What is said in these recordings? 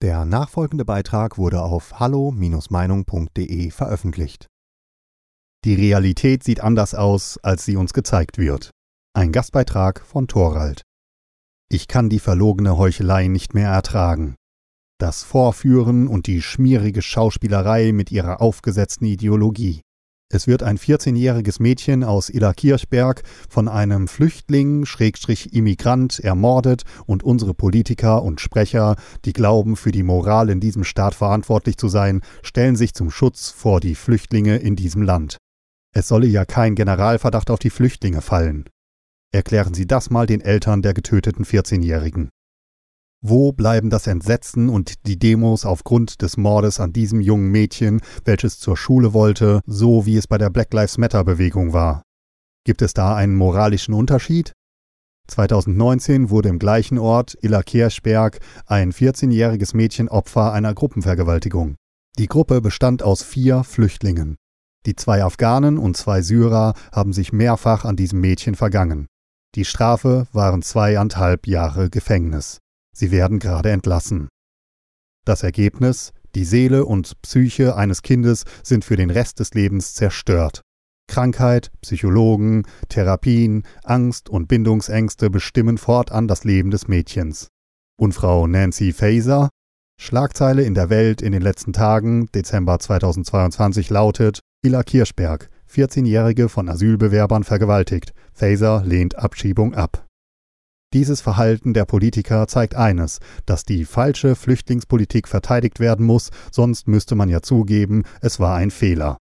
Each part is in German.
Der nachfolgende Beitrag wurde auf hallo-meinung.de veröffentlicht. Die Realität sieht anders aus, als sie uns gezeigt wird. Ein Gastbeitrag von Thorald. Ich kann die verlogene Heuchelei nicht mehr ertragen. Das Vorführen und die schmierige Schauspielerei mit ihrer aufgesetzten Ideologie. Es wird ein 14-jähriges Mädchen aus Illerkirchberg von einem Flüchtling, Schrägstrich Immigrant, ermordet und unsere Politiker und Sprecher, die glauben, für die Moral in diesem Staat verantwortlich zu sein, stellen sich zum Schutz vor die Flüchtlinge in diesem Land. Es solle ja kein Generalverdacht auf die Flüchtlinge fallen. Erklären Sie das mal den Eltern der getöteten 14-Jährigen. Wo bleiben das Entsetzen und die Demos aufgrund des Mordes an diesem jungen Mädchen, welches zur Schule wollte, so wie es bei der Black Lives Matter Bewegung war? Gibt es da einen moralischen Unterschied? 2019 wurde im gleichen Ort, Illerkirchberg, ein 14-jähriges Mädchen Opfer einer Gruppenvergewaltigung. Die Gruppe bestand aus vier Flüchtlingen. Die zwei Afghanen und zwei Syrer haben sich mehrfach an diesem Mädchen vergangen. Die Strafe waren zweieinhalb Jahre Gefängnis. Sie werden gerade entlassen. Das Ergebnis, die Seele und Psyche eines Kindes sind für den Rest des Lebens zerstört. Krankheit, Psychologen, Therapien, Angst und Bindungsängste bestimmen fortan das Leben des Mädchens. Und Frau Nancy Faeser? Schlagzeile in der Welt in den letzten Tagen, Dezember 2022, lautet: Illa Kirschberg, 14-Jährige von Asylbewerbern vergewaltigt. Faeser lehnt Abschiebung ab. Dieses Verhalten der Politiker zeigt eines, dass die falsche Flüchtlingspolitik verteidigt werden muss, sonst müsste man ja zugeben, es war ein Fehler.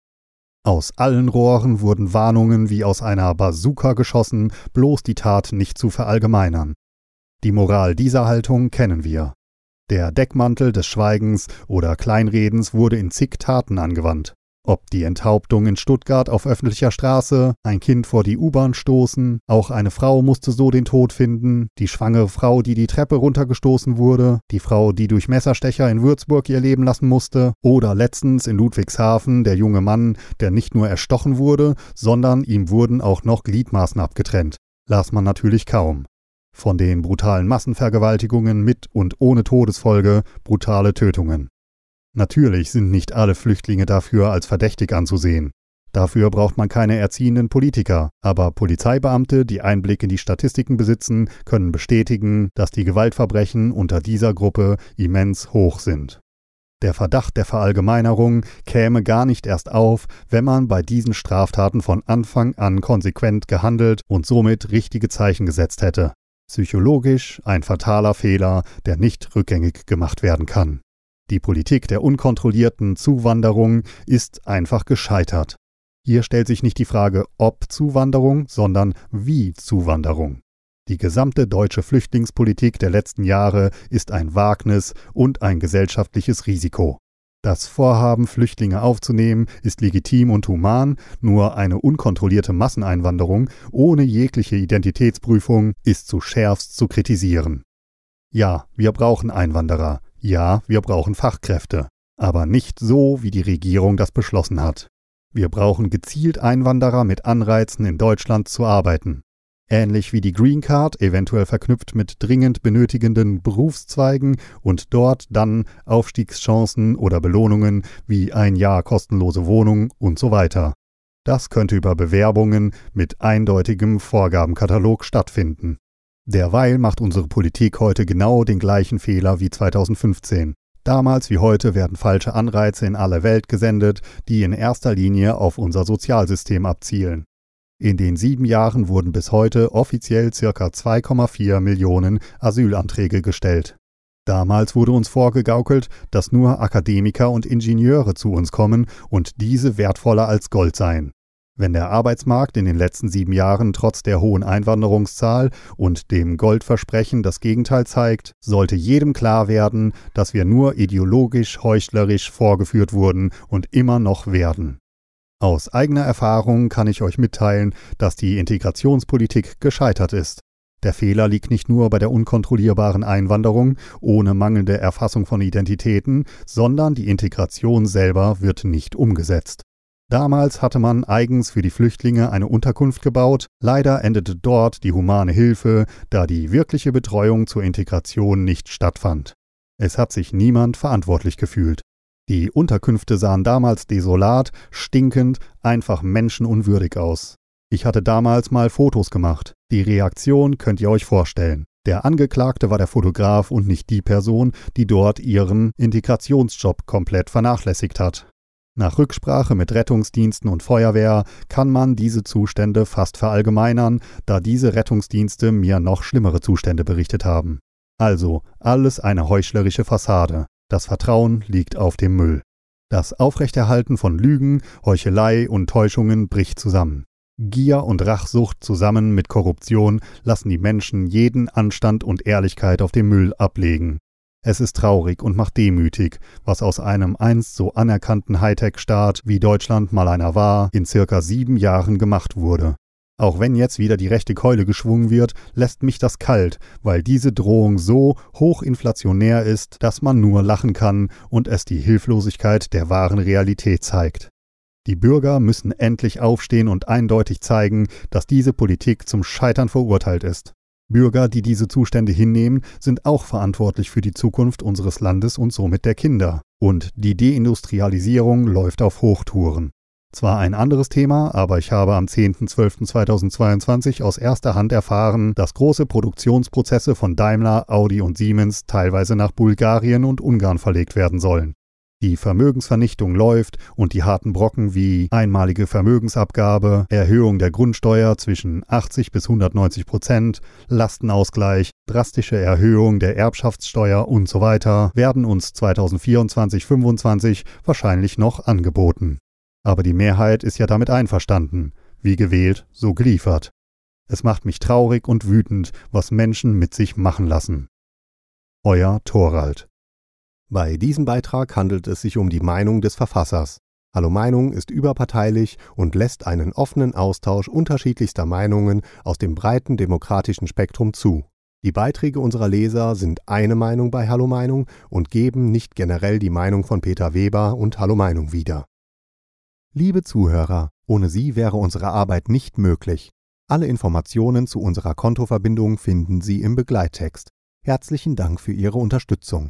Aus allen Rohren wurden Warnungen wie aus einer Bazooka geschossen, bloß die Tat nicht zu verallgemeinern. Die Moral dieser Haltung kennen wir. Der Deckmantel des Schweigens oder Kleinredens wurde in zig Taten angewandt. Ob die Enthauptung in Stuttgart auf öffentlicher Straße, ein Kind vor die U-Bahn stoßen, auch eine Frau musste so den Tod finden, die schwangere Frau, die die Treppe runtergestoßen wurde, die Frau, die durch Messerstecher in Würzburg ihr Leben lassen musste, oder letztens in Ludwigshafen der junge Mann, der nicht nur erstochen wurde, sondern ihm wurden auch noch Gliedmaßen abgetrennt. Las man natürlich kaum. Von den brutalen Massenvergewaltigungen mit und ohne Todesfolge brutale Tötungen. Natürlich sind nicht alle Flüchtlinge dafür als verdächtig anzusehen. Dafür braucht man keine erziehenden Politiker, aber Polizeibeamte, die Einblick in die Statistiken besitzen, können bestätigen, dass die Gewaltverbrechen unter dieser Gruppe immens hoch sind. Der Verdacht der Verallgemeinerung käme gar nicht erst auf, wenn man bei diesen Straftaten von Anfang an konsequent gehandelt und somit richtige Zeichen gesetzt hätte. Psychologisch ein fataler Fehler, der nicht rückgängig gemacht werden kann. Die Politik der unkontrollierten Zuwanderung ist einfach gescheitert. Hier stellt sich nicht die Frage ob Zuwanderung, sondern wie Zuwanderung. Die gesamte deutsche Flüchtlingspolitik der letzten Jahre ist ein Wagnis und ein gesellschaftliches Risiko. Das Vorhaben, Flüchtlinge aufzunehmen, ist legitim und human, nur eine unkontrollierte Masseneinwanderung ohne jegliche Identitätsprüfung ist zu schärfst zu kritisieren. Ja, wir brauchen Einwanderer, ja, wir brauchen Fachkräfte, aber nicht so, wie die Regierung das beschlossen hat. Wir brauchen gezielt Einwanderer mit Anreizen, in Deutschland zu arbeiten. Ähnlich wie die Green Card, eventuell verknüpft mit dringend benötigenden Berufszweigen und dort dann Aufstiegschancen oder Belohnungen wie ein Jahr kostenlose Wohnung und so weiter. Das könnte über Bewerbungen mit eindeutigem Vorgabenkatalog stattfinden. Derweil macht unsere Politik heute genau den gleichen Fehler wie 2015. Damals wie heute werden falsche Anreize in alle Welt gesendet, die in erster Linie auf unser Sozialsystem abzielen. In den sieben Jahren wurden bis heute offiziell ca. 2,4 Millionen Asylanträge gestellt. Damals wurde uns vorgegaukelt, dass nur Akademiker und Ingenieure zu uns kommen und diese wertvoller als Gold seien. Wenn der Arbeitsmarkt in den letzten sieben Jahren trotz der hohen Einwanderungszahl und dem Goldversprechen das Gegenteil zeigt, sollte jedem klar werden, dass wir nur ideologisch heuchlerisch vorgeführt wurden und immer noch werden. Aus eigener Erfahrung kann ich euch mitteilen, dass die Integrationspolitik gescheitert ist. Der Fehler liegt nicht nur bei der unkontrollierbaren Einwanderung ohne mangelnde Erfassung von Identitäten, sondern die Integration selber wird nicht umgesetzt. Damals hatte man eigens für die Flüchtlinge eine Unterkunft gebaut, leider endete dort die humane Hilfe, da die wirkliche Betreuung zur Integration nicht stattfand. Es hat sich niemand verantwortlich gefühlt. Die Unterkünfte sahen damals desolat, stinkend, einfach menschenunwürdig aus. Ich hatte damals mal Fotos gemacht. Die Reaktion könnt ihr euch vorstellen. Der Angeklagte war der Fotograf und nicht die Person, die dort ihren Integrationsjob komplett vernachlässigt hat. Nach Rücksprache mit Rettungsdiensten und Feuerwehr kann man diese Zustände fast verallgemeinern, da diese Rettungsdienste mir noch schlimmere Zustände berichtet haben. Also alles eine heuchlerische Fassade. Das Vertrauen liegt auf dem Müll. Das Aufrechterhalten von Lügen, Heuchelei und Täuschungen bricht zusammen. Gier und Rachsucht zusammen mit Korruption lassen die Menschen jeden Anstand und Ehrlichkeit auf den Müll ablegen. Es ist traurig und macht demütig, was aus einem einst so anerkannten Hightech-Staat wie Deutschland mal einer war, in circa sieben Jahren gemacht wurde. Auch wenn jetzt wieder die rechte Keule geschwungen wird, lässt mich das kalt, weil diese Drohung so hochinflationär ist, dass man nur lachen kann und es die Hilflosigkeit der wahren Realität zeigt. Die Bürger müssen endlich aufstehen und eindeutig zeigen, dass diese Politik zum Scheitern verurteilt ist. Bürger, die diese Zustände hinnehmen, sind auch verantwortlich für die Zukunft unseres Landes und somit der Kinder. Und die Deindustrialisierung läuft auf Hochtouren. Zwar ein anderes Thema, aber ich habe am 10.12.2022 aus erster Hand erfahren, dass große Produktionsprozesse von Daimler, Audi und Siemens teilweise nach Bulgarien und Ungarn verlegt werden sollen. Die Vermögensvernichtung läuft und die harten Brocken wie einmalige Vermögensabgabe, Erhöhung der Grundsteuer zwischen 80 bis 190 Prozent, Lastenausgleich, drastische Erhöhung der Erbschaftssteuer und so weiter werden uns 2024-25 wahrscheinlich noch angeboten. Aber die Mehrheit ist ja damit einverstanden. Wie gewählt, so geliefert. Es macht mich traurig und wütend, was Menschen mit sich machen lassen. Euer Thorald bei diesem Beitrag handelt es sich um die Meinung des Verfassers. Hallo Meinung ist überparteilich und lässt einen offenen Austausch unterschiedlichster Meinungen aus dem breiten demokratischen Spektrum zu. Die Beiträge unserer Leser sind eine Meinung bei Hallo Meinung und geben nicht generell die Meinung von Peter Weber und Hallo Meinung wieder. Liebe Zuhörer, ohne Sie wäre unsere Arbeit nicht möglich. Alle Informationen zu unserer Kontoverbindung finden Sie im Begleittext. Herzlichen Dank für Ihre Unterstützung.